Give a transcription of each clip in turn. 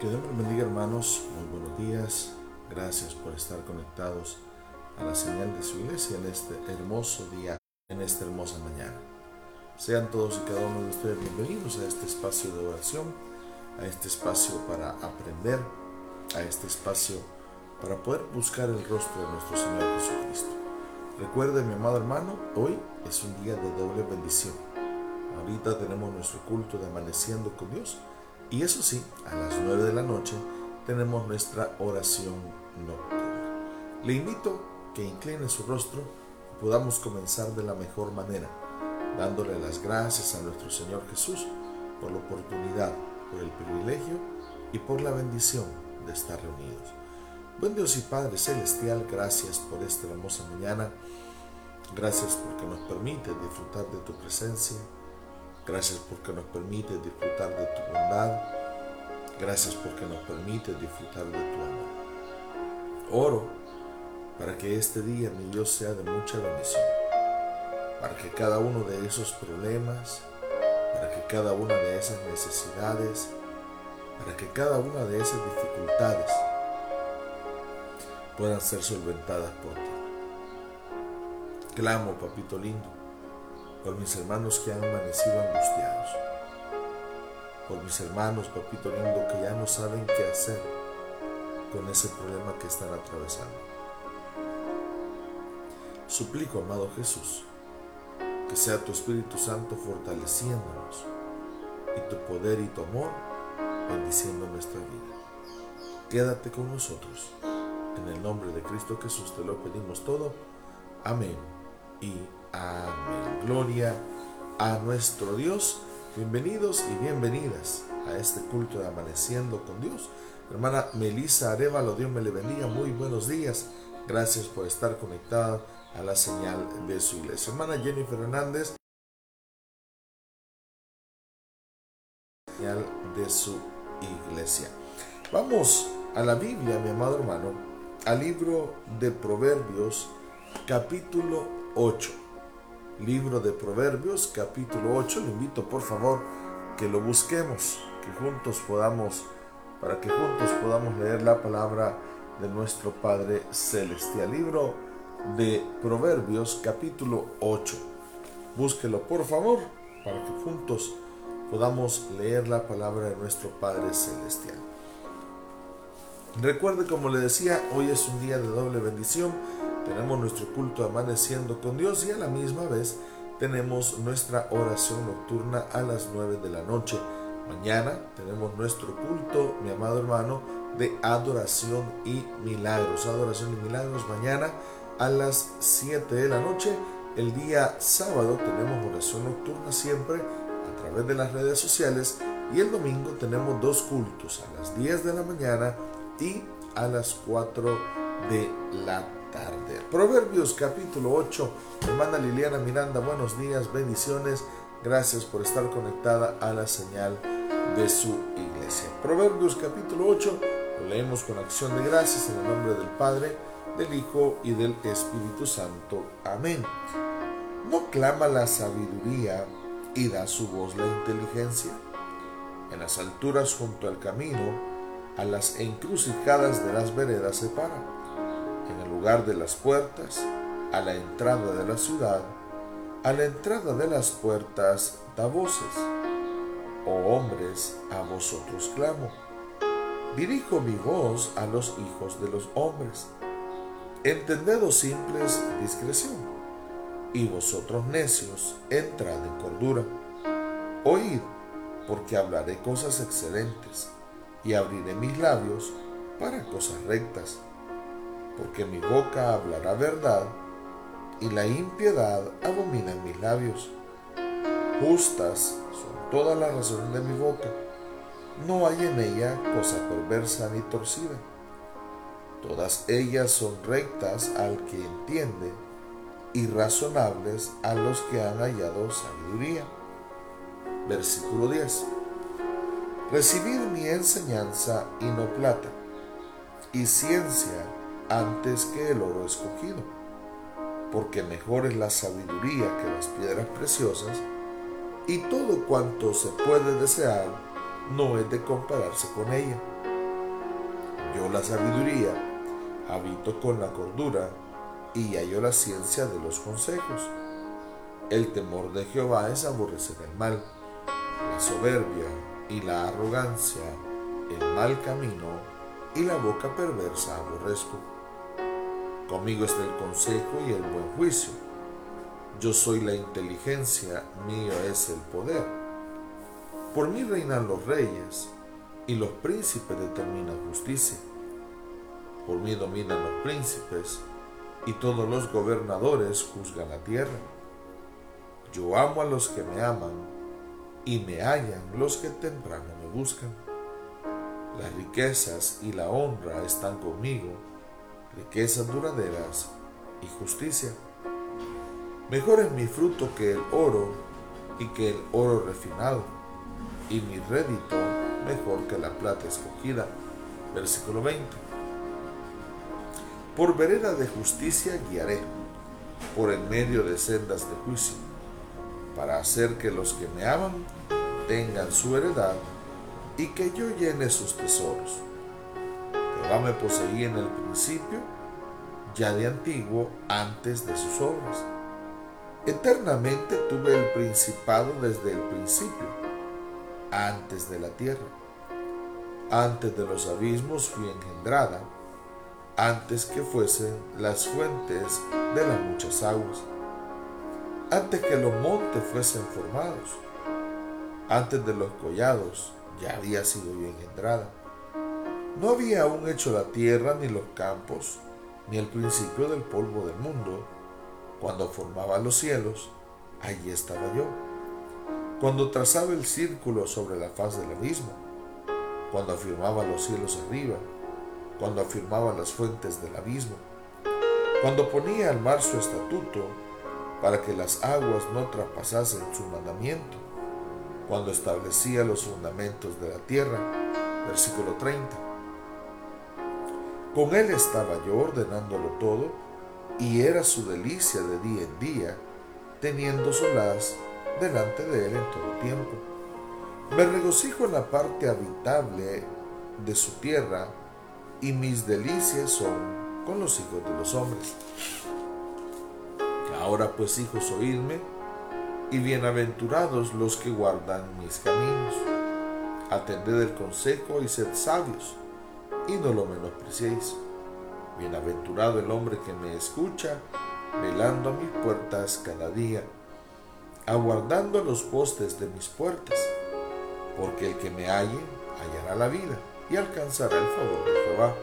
Que Dios los bendiga hermanos, muy buenos días, gracias por estar conectados a la señal de su iglesia en este hermoso día, en esta hermosa mañana. Sean todos y cada uno de ustedes bienvenidos a este espacio de oración, a este espacio para aprender, a este espacio para poder buscar el rostro de nuestro Señor Jesucristo. Recuerde, mi amado hermano, hoy es un día de doble bendición. Ahorita tenemos nuestro culto de amaneciendo con Dios y eso sí, a las 9 de la noche tenemos nuestra oración nocturna. Le invito que incline su rostro y podamos comenzar de la mejor manera, dándole las gracias a nuestro Señor Jesús por la oportunidad, por el privilegio y por la bendición de estar reunidos. Buen Dios y Padre Celestial, gracias por esta hermosa mañana. Gracias porque nos permite disfrutar de tu presencia. Gracias porque nos permite disfrutar de tu bondad. Gracias porque nos permite disfrutar de tu amor. Oro para que este día, mi Dios, sea de mucha bendición. Para que cada uno de esos problemas, para que cada una de esas necesidades, para que cada una de esas dificultades puedan ser solventadas por ti. Clamo, papito lindo, por mis hermanos que han amanecido angustiados, por mis hermanos, papito lindo, que ya no saben qué hacer con ese problema que están atravesando. Suplico, amado Jesús, que sea tu Espíritu Santo fortaleciéndonos y tu poder y tu amor bendiciendo nuestra vida. Quédate con nosotros. En el nombre de Cristo Jesús te lo pedimos todo. Amén y amén. Gloria a nuestro Dios. Bienvenidos y bienvenidas a este culto de Amaneciendo con Dios. Hermana Melissa Arevalo, Dios me le bendiga. Muy buenos días. Gracias por estar conectada a la señal de su iglesia. Hermana Jennifer Hernández, señal de su iglesia. Vamos a la Biblia, mi amado hermano, al libro de Proverbios, capítulo 8. Libro de Proverbios, capítulo 8. Le invito, por favor, que lo busquemos, que juntos podamos, para que juntos podamos leer la palabra de nuestro Padre Celestial. Libro de Proverbios, capítulo 8. Búsquelo, por favor, para que juntos podamos leer la palabra de nuestro Padre Celestial. Recuerde, como le decía, hoy es un día de doble bendición. Tenemos nuestro culto amaneciendo con Dios y a la misma vez tenemos nuestra oración nocturna a las 9 de la noche. Mañana tenemos nuestro culto, mi amado hermano, de adoración y milagros. Adoración y milagros mañana a las 7 de la noche. El día sábado tenemos oración nocturna siempre a través de las redes sociales y el domingo tenemos dos cultos a las 10 de la mañana y a las 4 de la tarde. Proverbios capítulo 8. Hermana Liliana Miranda, buenos días, bendiciones. Gracias por estar conectada a la señal de su iglesia. Proverbios capítulo 8. Lo leemos con acción de gracias en el nombre del Padre, del Hijo y del Espíritu Santo. Amén. ¿No clama la sabiduría y da su voz la inteligencia? En las alturas junto al camino a las encrucijadas de las veredas se para, en el lugar de las puertas, a la entrada de la ciudad, a la entrada de las puertas da voces. Oh hombres, a vosotros clamo. Dirijo mi voz a los hijos de los hombres. Entended, oh simples, discreción, y vosotros necios, entrad en cordura. Oíd, porque hablaré cosas excelentes y abriré mis labios para cosas rectas, porque mi boca hablará verdad y la impiedad abomina en mis labios. Justas son todas las razones de mi boca, no hay en ella cosa perversa ni torcida. Todas ellas son rectas al que entiende y razonables a los que han hallado sabiduría. Versículo 10. Recibid mi enseñanza y no plata, y ciencia antes que el oro escogido, porque mejor es la sabiduría que las piedras preciosas, y todo cuanto se puede desear no es de compararse con ella. Yo la sabiduría habito con la cordura y hallo la ciencia de los consejos. El temor de Jehová es aborrecer el mal, la soberbia y la arrogancia, el mal camino y la boca perversa aborrezco. Conmigo está el consejo y el buen juicio. Yo soy la inteligencia, mío es el poder. Por mí reinan los reyes y los príncipes determinan justicia. Por mí dominan los príncipes y todos los gobernadores juzgan la tierra. Yo amo a los que me aman y me hallan los que temprano me buscan. Las riquezas y la honra están conmigo, riquezas duraderas y justicia. Mejor es mi fruto que el oro y que el oro refinado, y mi rédito mejor que la plata escogida. Versículo 20. Por vereda de justicia guiaré, por en medio de sendas de juicio, para hacer que los que me aman tengan su heredad y que yo llene sus tesoros. Jehová me poseía en el principio, ya de antiguo, antes de sus obras. Eternamente tuve el principado desde el principio, antes de la tierra. Antes de los abismos fui engendrada, antes que fuesen las fuentes de las muchas aguas, antes que los montes fuesen formados, antes de los collados ya había sido yo engendrada. No había aún hecho la tierra ni los campos, ni el principio del polvo del mundo. Cuando formaba los cielos, allí estaba yo. Cuando trazaba el círculo sobre la faz del abismo, cuando afirmaba los cielos arriba, cuando afirmaba las fuentes del abismo, cuando ponía al mar su estatuto para que las aguas no traspasasen su mandamiento, cuando establecía los fundamentos de la tierra. Versículo 30. Con él estaba yo ordenándolo todo, y era su delicia de día en día, teniendo solaz delante de él en todo tiempo. Me regocijo en la parte habitable de su tierra, y mis delicias son con los hijos de los hombres. Ahora pues, hijos, oídme, y bienaventurados los que guardan mis caminos. Atended el consejo y sed sabios, y no lo menospreciéis. Bienaventurado el hombre que me escucha, velando mis puertas cada día, aguardando los postes de mis puertas, porque el que me halle hallará la vida y alcanzará el favor de Jehová.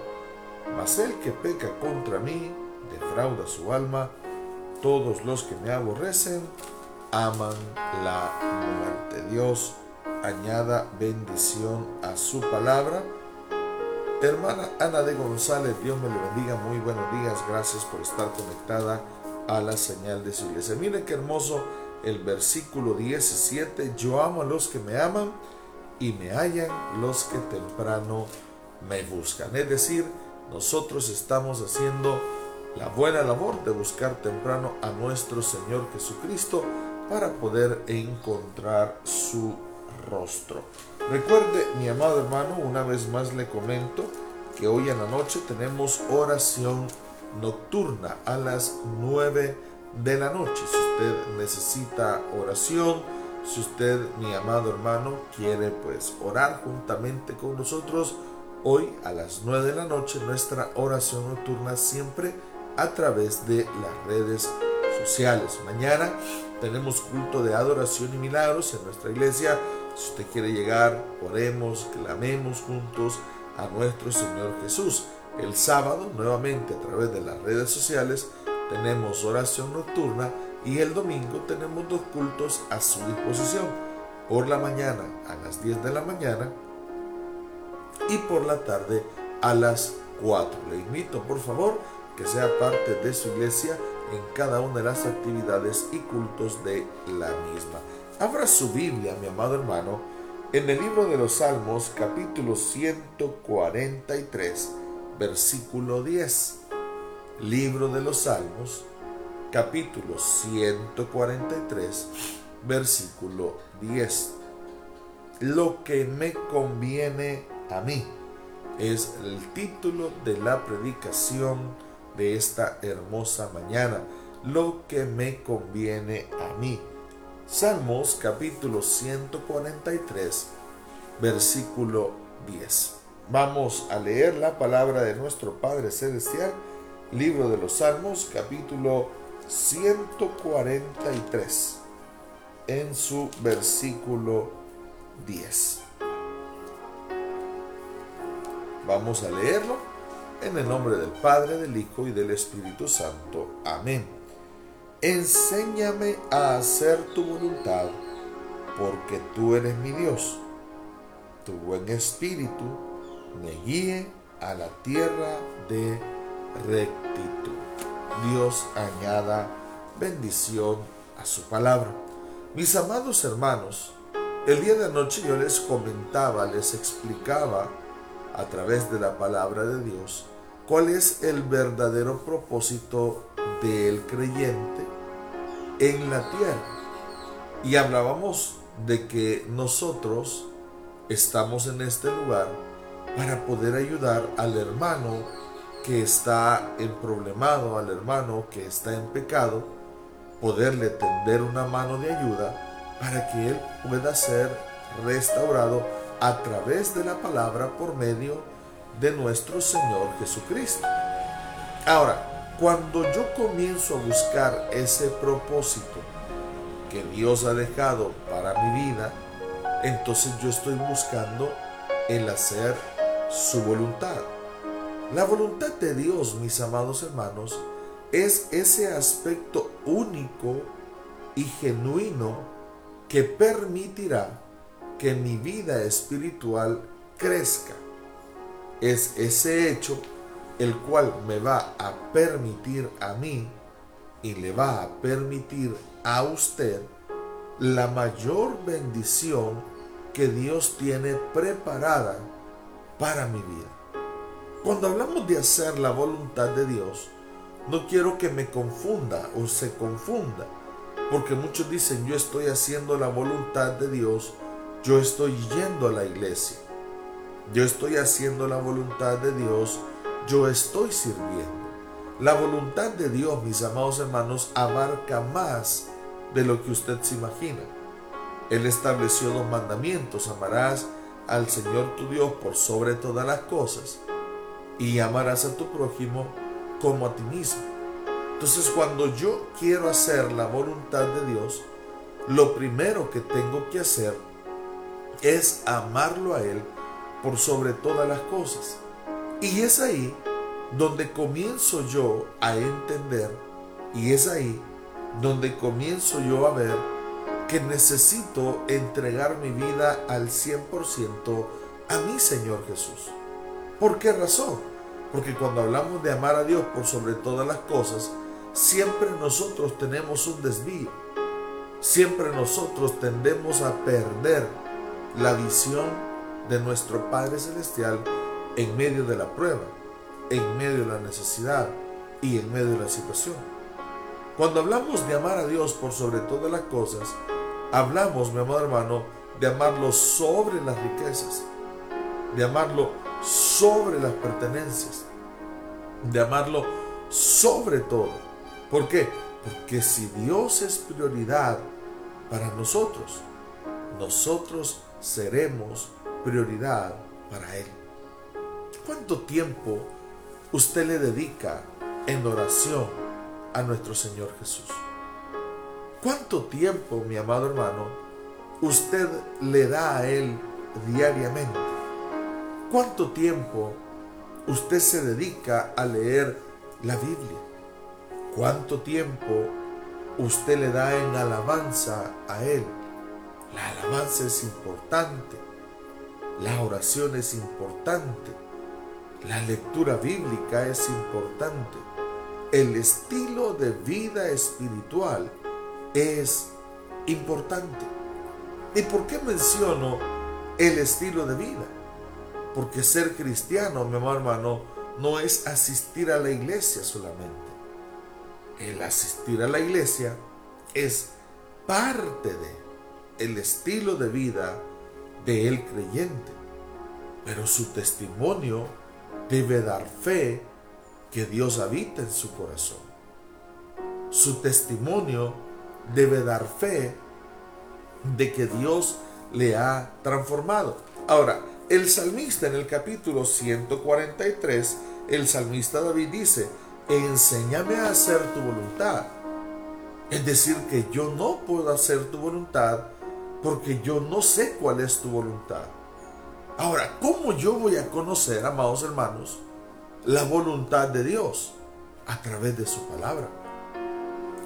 Mas el que peca contra mí defrauda su alma, todos los que me aborrecen aman la muerte. Dios añada bendición a su palabra. Hermana Ana de González, Dios me le bendiga. Muy buenos días. Gracias por estar conectada a la señal de su iglesia. Miren qué hermoso el versículo 17. Yo amo a los que me aman y me hallan los que temprano me buscan. Es decir, nosotros estamos haciendo la buena labor de buscar temprano a nuestro Señor Jesucristo para poder encontrar su rostro. Recuerde, mi amado hermano, una vez más le comento que hoy en la noche tenemos oración nocturna a las 9 de la noche. Si usted necesita oración, si usted, mi amado hermano, quiere pues orar juntamente con nosotros, hoy a las 9 de la noche nuestra oración nocturna siempre a través de las redes sociales. Mañana tenemos culto de adoración y milagros en nuestra iglesia. Si usted quiere llegar, oremos, clamemos juntos a nuestro Señor Jesús. El sábado, nuevamente a través de las redes sociales, tenemos oración nocturna y el domingo tenemos dos cultos a su disposición. Por la mañana a las 10 de la mañana y por la tarde a las 4. Le invito, por favor, que sea parte de su iglesia en cada una de las actividades y cultos de la misma. Abra su Biblia, mi amado hermano, en el libro de los Salmos, capítulo 143, versículo 10. Libro de los Salmos, capítulo 143, versículo 10. lo que me conviene a mí. Es el título de la predicación de esta hermosa mañana. Lo que me conviene a mí. Salmos capítulo 143, versículo 10. Vamos a leer la palabra de nuestro Padre Celestial, libro de los Salmos, capítulo 143, en su versículo 10. Vamos a leerlo en el nombre del Padre, del Hijo y del Espíritu Santo. Amén. Enséñame a hacer tu voluntad, porque tú eres mi Dios. Tu buen espíritu me guíe a la tierra de rectitud. Dios añada bendición a su palabra. Mis amados hermanos, el día de anoche yo les comentaba, les explicaba a través de la palabra de Dios cuál es el verdadero propósito del creyente en la tierra. Y hablábamos de que nosotros estamos en este lugar para poder ayudar al hermano que está en problemado, al hermano que está en pecado, poderle tender una mano de ayuda para que él pueda ser restaurado a través de la palabra por medio de nuestro Señor Jesucristo. Ahora, cuando yo comienzo a buscar ese propósito que Dios ha dejado para mi vida, entonces yo estoy buscando el hacer su voluntad. La voluntad de Dios, mis amados hermanos, es ese aspecto único y genuino que permitirá que mi vida espiritual crezca. Es ese hecho el cual me va a permitir a mí y le va a permitir a usted la mayor bendición que Dios tiene preparada para mi vida. Cuando hablamos de hacer la voluntad de Dios, no quiero que me confunda o se confunda, porque muchos dicen yo estoy haciendo la voluntad de Dios, yo estoy yendo a la iglesia, yo estoy haciendo la voluntad de Dios, yo estoy sirviendo. La voluntad de Dios, mis amados hermanos, abarca más de lo que usted se imagina. Él estableció dos mandamientos, amarás al Señor tu Dios por sobre todas las cosas y amarás a tu prójimo como a ti mismo. Entonces cuando yo quiero hacer la voluntad de Dios, lo primero que tengo que hacer es amarlo a Él por sobre todas las cosas. Y es ahí donde comienzo yo a entender y es ahí donde comienzo yo a ver que necesito entregar mi vida al 100% a mi Señor Jesús. ¿Por qué razón? Porque cuando hablamos de amar a Dios por sobre todas las cosas, siempre nosotros tenemos un desvío. Siempre nosotros tendemos a perder la visión de nuestro Padre Celestial en medio de la prueba, en medio de la necesidad y en medio de la situación. Cuando hablamos de amar a Dios por sobre todas las cosas, hablamos, mi amado hermano, de amarlo sobre las riquezas, de amarlo sobre las pertenencias, de amarlo sobre todo. ¿Por qué? Porque si Dios es prioridad para nosotros, nosotros seremos prioridad para Él. ¿Cuánto tiempo usted le dedica en oración a nuestro Señor Jesús? ¿Cuánto tiempo, mi amado hermano, usted le da a Él diariamente? ¿Cuánto tiempo usted se dedica a leer la Biblia? ¿Cuánto tiempo usted le da en alabanza a Él? La alabanza es importante, la oración es importante, la lectura bíblica es importante, el estilo de vida espiritual es importante. ¿Y por qué menciono el estilo de vida? Porque ser cristiano, mi hermano, no es asistir a la iglesia solamente. El asistir a la iglesia es parte de el estilo de vida de el creyente, pero su testimonio debe dar fe que Dios habita en su corazón. Su testimonio debe dar fe de que Dios le ha transformado. Ahora, el salmista en el capítulo 143, el salmista David dice, enséñame a hacer tu voluntad. Es decir, que yo no puedo hacer tu voluntad porque yo no sé cuál es tu voluntad. Ahora, ¿cómo yo voy a conocer, amados hermanos, la voluntad de Dios? A través de su palabra.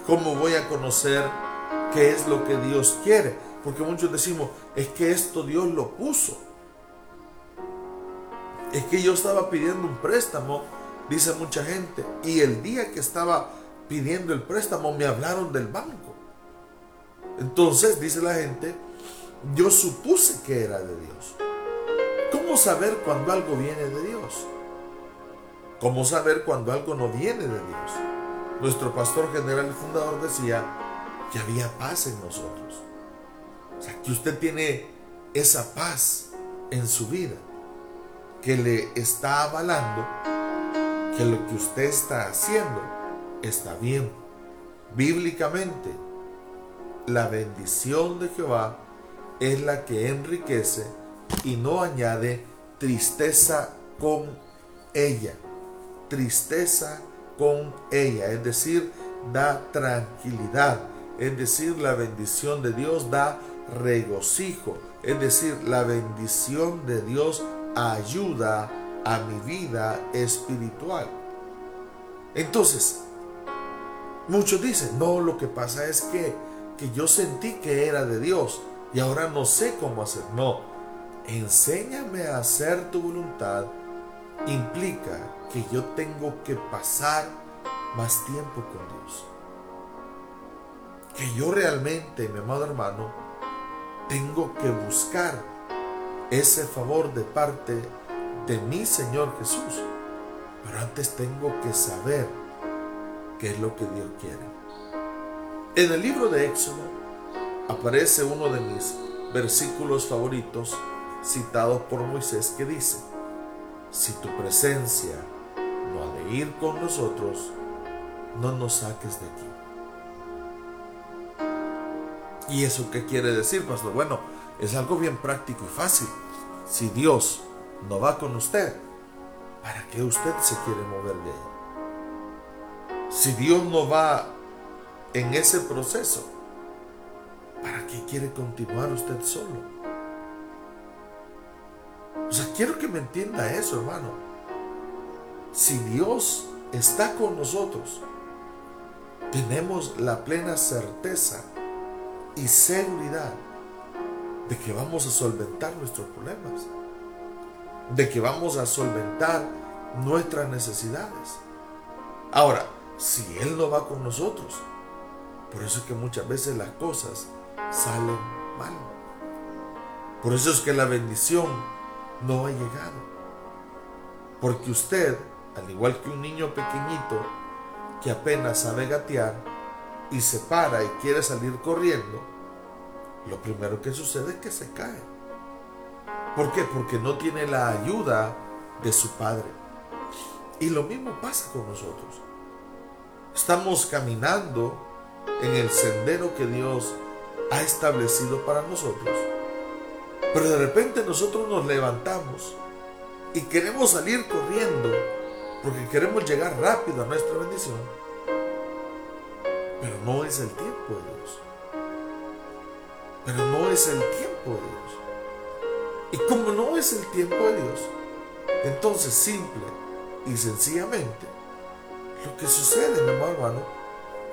¿Cómo voy a conocer qué es lo que Dios quiere? Porque muchos decimos, es que esto Dios lo puso. Es que yo estaba pidiendo un préstamo, dice mucha gente, y el día que estaba pidiendo el préstamo me hablaron del banco. Entonces, dice la gente, yo supuse que era de Dios. ¿Cómo saber cuando algo viene de Dios? ¿Cómo saber cuando algo no viene de Dios? Nuestro pastor general y fundador decía que había paz en nosotros. O sea, que usted tiene esa paz en su vida, que le está avalando que lo que usted está haciendo está bien. Bíblicamente, la bendición de Jehová es la que enriquece y no añade tristeza con ella. Tristeza con ella, es decir, da tranquilidad, es decir, la bendición de Dios da regocijo, es decir, la bendición de Dios ayuda a mi vida espiritual. Entonces, muchos dicen, no, lo que pasa es que, que yo sentí que era de Dios y ahora no sé cómo hacer. No, enséñame a hacer tu voluntad implica que yo tengo que pasar más tiempo con Dios. Que yo realmente, mi amado hermano, tengo que buscar ese favor de parte de mi Señor Jesús. Pero antes tengo que saber qué es lo que Dios quiere. En el libro de Éxodo aparece uno de mis versículos favoritos citados por Moisés que dice, si tu presencia no ha de ir con nosotros, no nos saques de aquí. ¿Y eso qué quiere decir, pastor? Bueno, es algo bien práctico y fácil. Si Dios no va con usted, ¿para qué usted se quiere mover de ahí? Si Dios no va en ese proceso, ¿para qué quiere continuar usted solo? O sea, quiero que me entienda eso, hermano. Si Dios está con nosotros, tenemos la plena certeza y seguridad de que vamos a solventar nuestros problemas, de que vamos a solventar nuestras necesidades. Ahora, si Él no va con nosotros, por eso es que muchas veces las cosas salen mal. Por eso es que la bendición no ha llegado. Porque usted, al igual que un niño pequeñito que apenas sabe gatear y se para y quiere salir corriendo, lo primero que sucede es que se cae. ¿Por qué? Porque no tiene la ayuda de su padre. Y lo mismo pasa con nosotros. Estamos caminando en el sendero que Dios ha establecido para nosotros. Pero de repente nosotros nos levantamos y queremos salir corriendo porque queremos llegar rápido a nuestra bendición. Pero no es el tiempo de Dios. Pero no es el tiempo de Dios. Y como no es el tiempo de Dios, entonces simple y sencillamente, lo que sucede, mi hermano,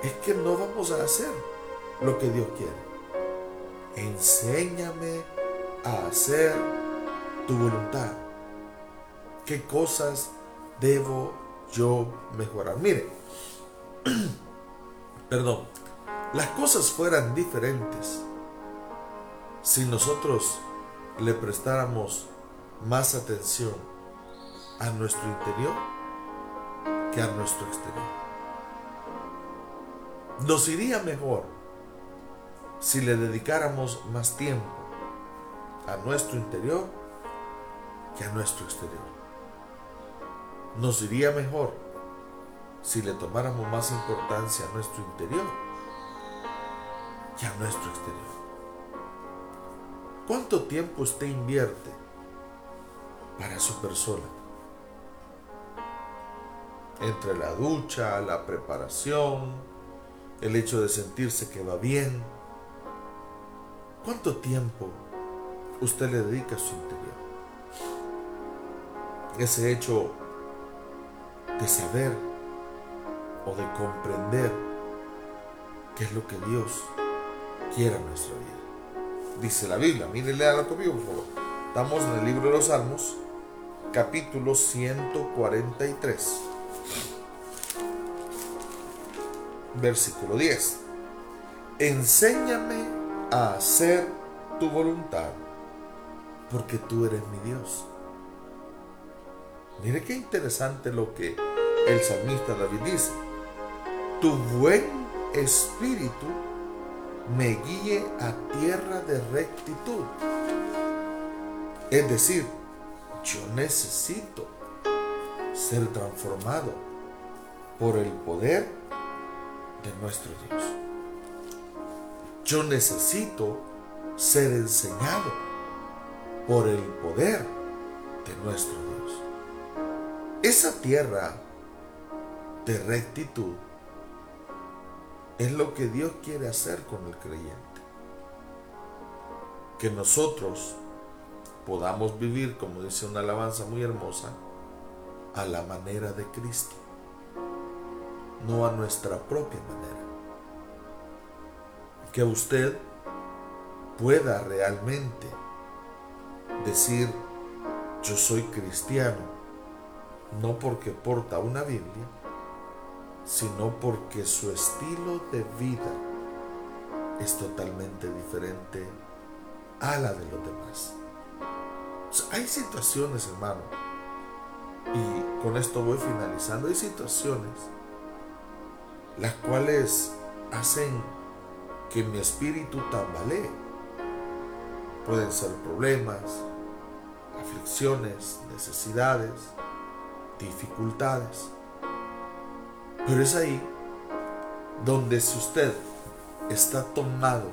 es que no vamos a hacer lo que Dios quiere. Enséñame a hacer tu voluntad. ¿Qué cosas debo yo mejorar? Mire, perdón, las cosas fueran diferentes si nosotros le prestáramos más atención a nuestro interior que a nuestro exterior. Nos iría mejor si le dedicáramos más tiempo a nuestro interior que a nuestro exterior. Nos iría mejor si le tomáramos más importancia a nuestro interior que a nuestro exterior. ¿Cuánto tiempo usted invierte para su persona? Entre la ducha, la preparación, el hecho de sentirse que va bien. ¿Cuánto tiempo usted le dedica a su interior? Ese hecho de saber o de comprender qué es lo que Dios quiere en nuestra vida dice la Biblia. Miren, léala conmigo, por favor. Estamos en el libro de los Salmos, capítulo 143, versículo 10. Enséñame a hacer tu voluntad, porque tú eres mi Dios. Mire qué interesante lo que el salmista David dice. Tu buen espíritu me guíe a tierra de rectitud. Es decir, yo necesito ser transformado por el poder de nuestro Dios. Yo necesito ser enseñado por el poder de nuestro Dios. Esa tierra de rectitud es lo que Dios quiere hacer con el creyente. Que nosotros podamos vivir, como dice una alabanza muy hermosa, a la manera de Cristo, no a nuestra propia manera. Que usted pueda realmente decir, yo soy cristiano, no porque porta una Biblia, sino porque su estilo de vida es totalmente diferente a la de los demás. hay situaciones, hermano, y con esto voy finalizando, hay situaciones las cuales hacen que mi espíritu tambalee. Pueden ser problemas, aflicciones, necesidades, dificultades. Pero es ahí donde si usted está tomado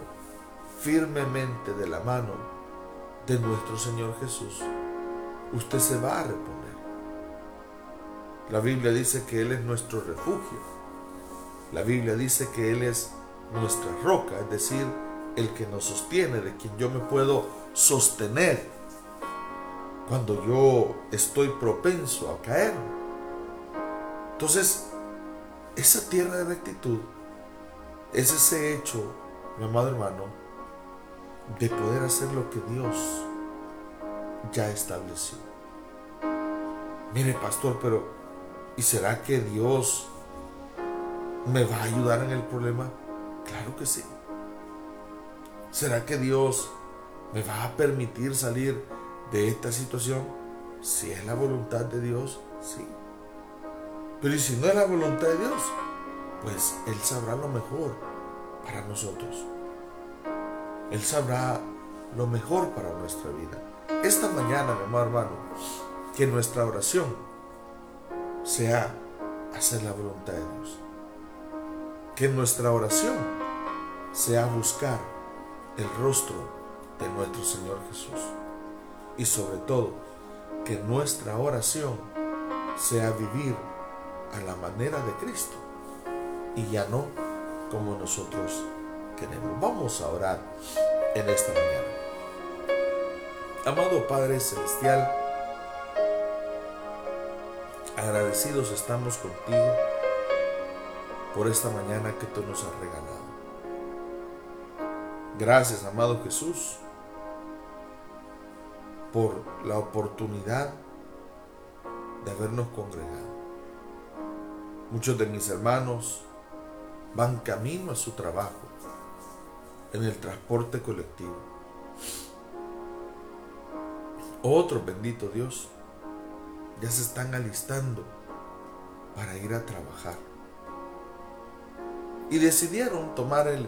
firmemente de la mano de nuestro Señor Jesús, usted se va a reponer. La Biblia dice que Él es nuestro refugio. La Biblia dice que Él es nuestra roca, es decir, el que nos sostiene, de quien yo me puedo sostener cuando yo estoy propenso a caer. Entonces, esa tierra de rectitud es ese hecho, mi amado hermano, de poder hacer lo que Dios ya estableció. Mire, pastor, pero ¿y será que Dios me va a ayudar en el problema? Claro que sí. ¿Será que Dios me va a permitir salir de esta situación? Si es la voluntad de Dios, sí. Pero si no es la voluntad de Dios? Pues Él sabrá lo mejor para nosotros. Él sabrá lo mejor para nuestra vida. Esta mañana, mi amado hermano, que nuestra oración sea hacer la voluntad de Dios. Que nuestra oración sea buscar el rostro de nuestro Señor Jesús. Y sobre todo, que nuestra oración sea vivir a la manera de Cristo y ya no como nosotros queremos. Vamos a orar en esta mañana. Amado Padre Celestial, agradecidos estamos contigo por esta mañana que tú nos has regalado. Gracias, amado Jesús, por la oportunidad de habernos congregado. Muchos de mis hermanos van camino a su trabajo en el transporte colectivo. Otros, bendito Dios, ya se están alistando para ir a trabajar. Y decidieron tomar el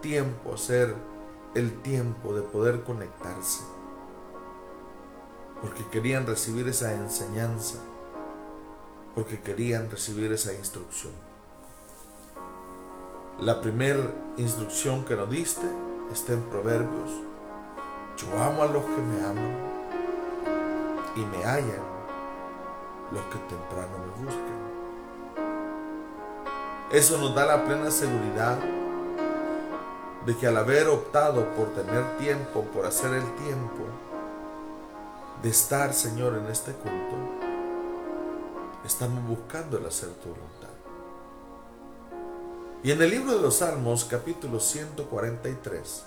tiempo, hacer el tiempo de poder conectarse porque querían recibir esa enseñanza, porque querían recibir esa instrucción. La primera instrucción que nos diste está en Proverbios. Yo amo a los que me aman y me hallan los que temprano me buscan. Eso nos da la plena seguridad de que al haber optado por tener tiempo, por hacer el tiempo, de estar, Señor, en este culto, estamos buscando el hacer tu voluntad. Y en el libro de los Salmos, capítulo 143,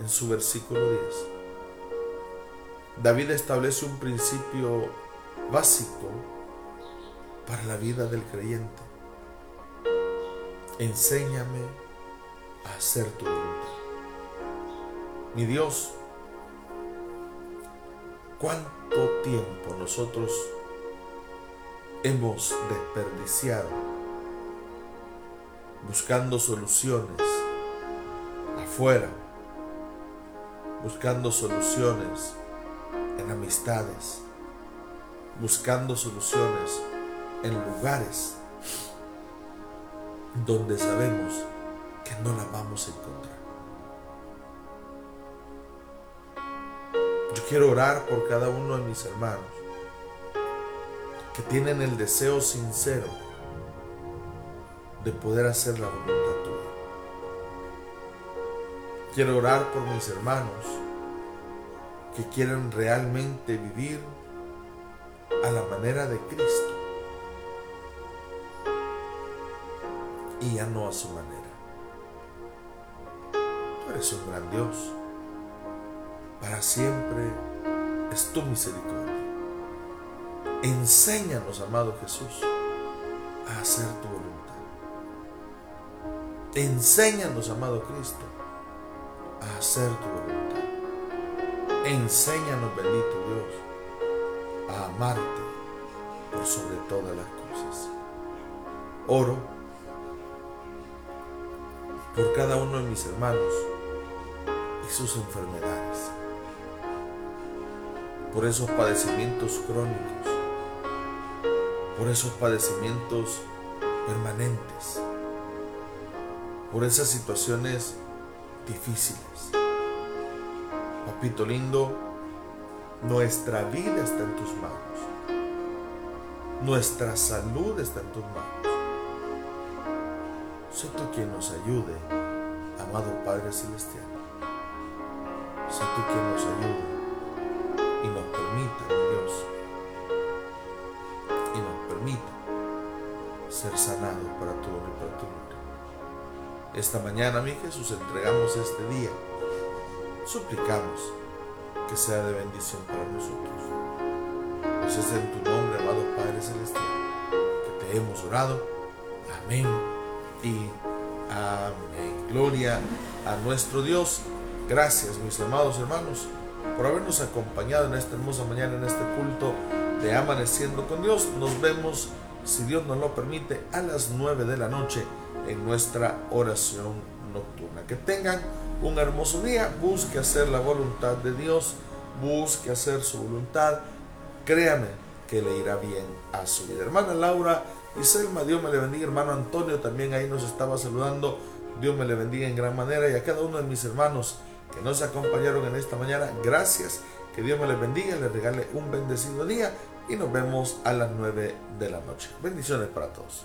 en su versículo 10, David establece un principio básico para la vida del creyente. Enséñame a hacer tu voluntad. Mi Dios, ¿cuánto tiempo nosotros hemos desperdiciado buscando soluciones afuera, buscando soluciones en amistades, buscando soluciones en lugares donde sabemos que no la vamos a encontrar. Yo quiero orar por cada uno de mis hermanos que tienen el deseo sincero de poder hacer la voluntad tuya. Quiero orar por mis hermanos que quieren realmente vivir a la manera de Cristo y ya no a su manera. Tú eres un gran Dios. Para siempre es tu misericordia. Enséñanos, amado Jesús, a hacer tu voluntad. Enséñanos, amado Cristo, a hacer tu voluntad. Enséñanos, bendito Dios, a amarte por sobre todas las cosas. Oro por cada uno de mis hermanos y sus enfermedades, por esos padecimientos crónicos, por esos padecimientos permanentes, por esas situaciones difíciles. Papito lindo, nuestra vida está en tus manos. Nuestra salud está en tus manos. Sé tú quien nos ayude, amado Padre Celestial. Sé tú quien nos ayude y nos permita, mi Dios, y nos permita ser sanados para tu honor y para tu gloria. Esta mañana, mi Jesús, entregamos este día. Suplicamos que sea de bendición para nosotros. Pues es en tu nombre, amado Padre Celestial, que te hemos orado. Amén y amén. Gloria a nuestro Dios. Gracias, mis amados hermanos, por habernos acompañado en esta hermosa mañana, en este culto de Amaneciendo con Dios. Nos vemos, si Dios nos lo permite, a las 9 de la noche en nuestra oración nocturna. Que tengan un hermoso día, busque hacer la voluntad de Dios, busque hacer su voluntad, créame que le irá bien a su vida. Hermana Laura y Selma, Dios me le bendiga, hermano Antonio también ahí nos estaba saludando, Dios me le bendiga en gran manera y a cada uno de mis hermanos que nos acompañaron en esta mañana, gracias, que Dios me les bendiga, les regale un bendecido día y nos vemos a las 9 de la noche. Bendiciones para todos.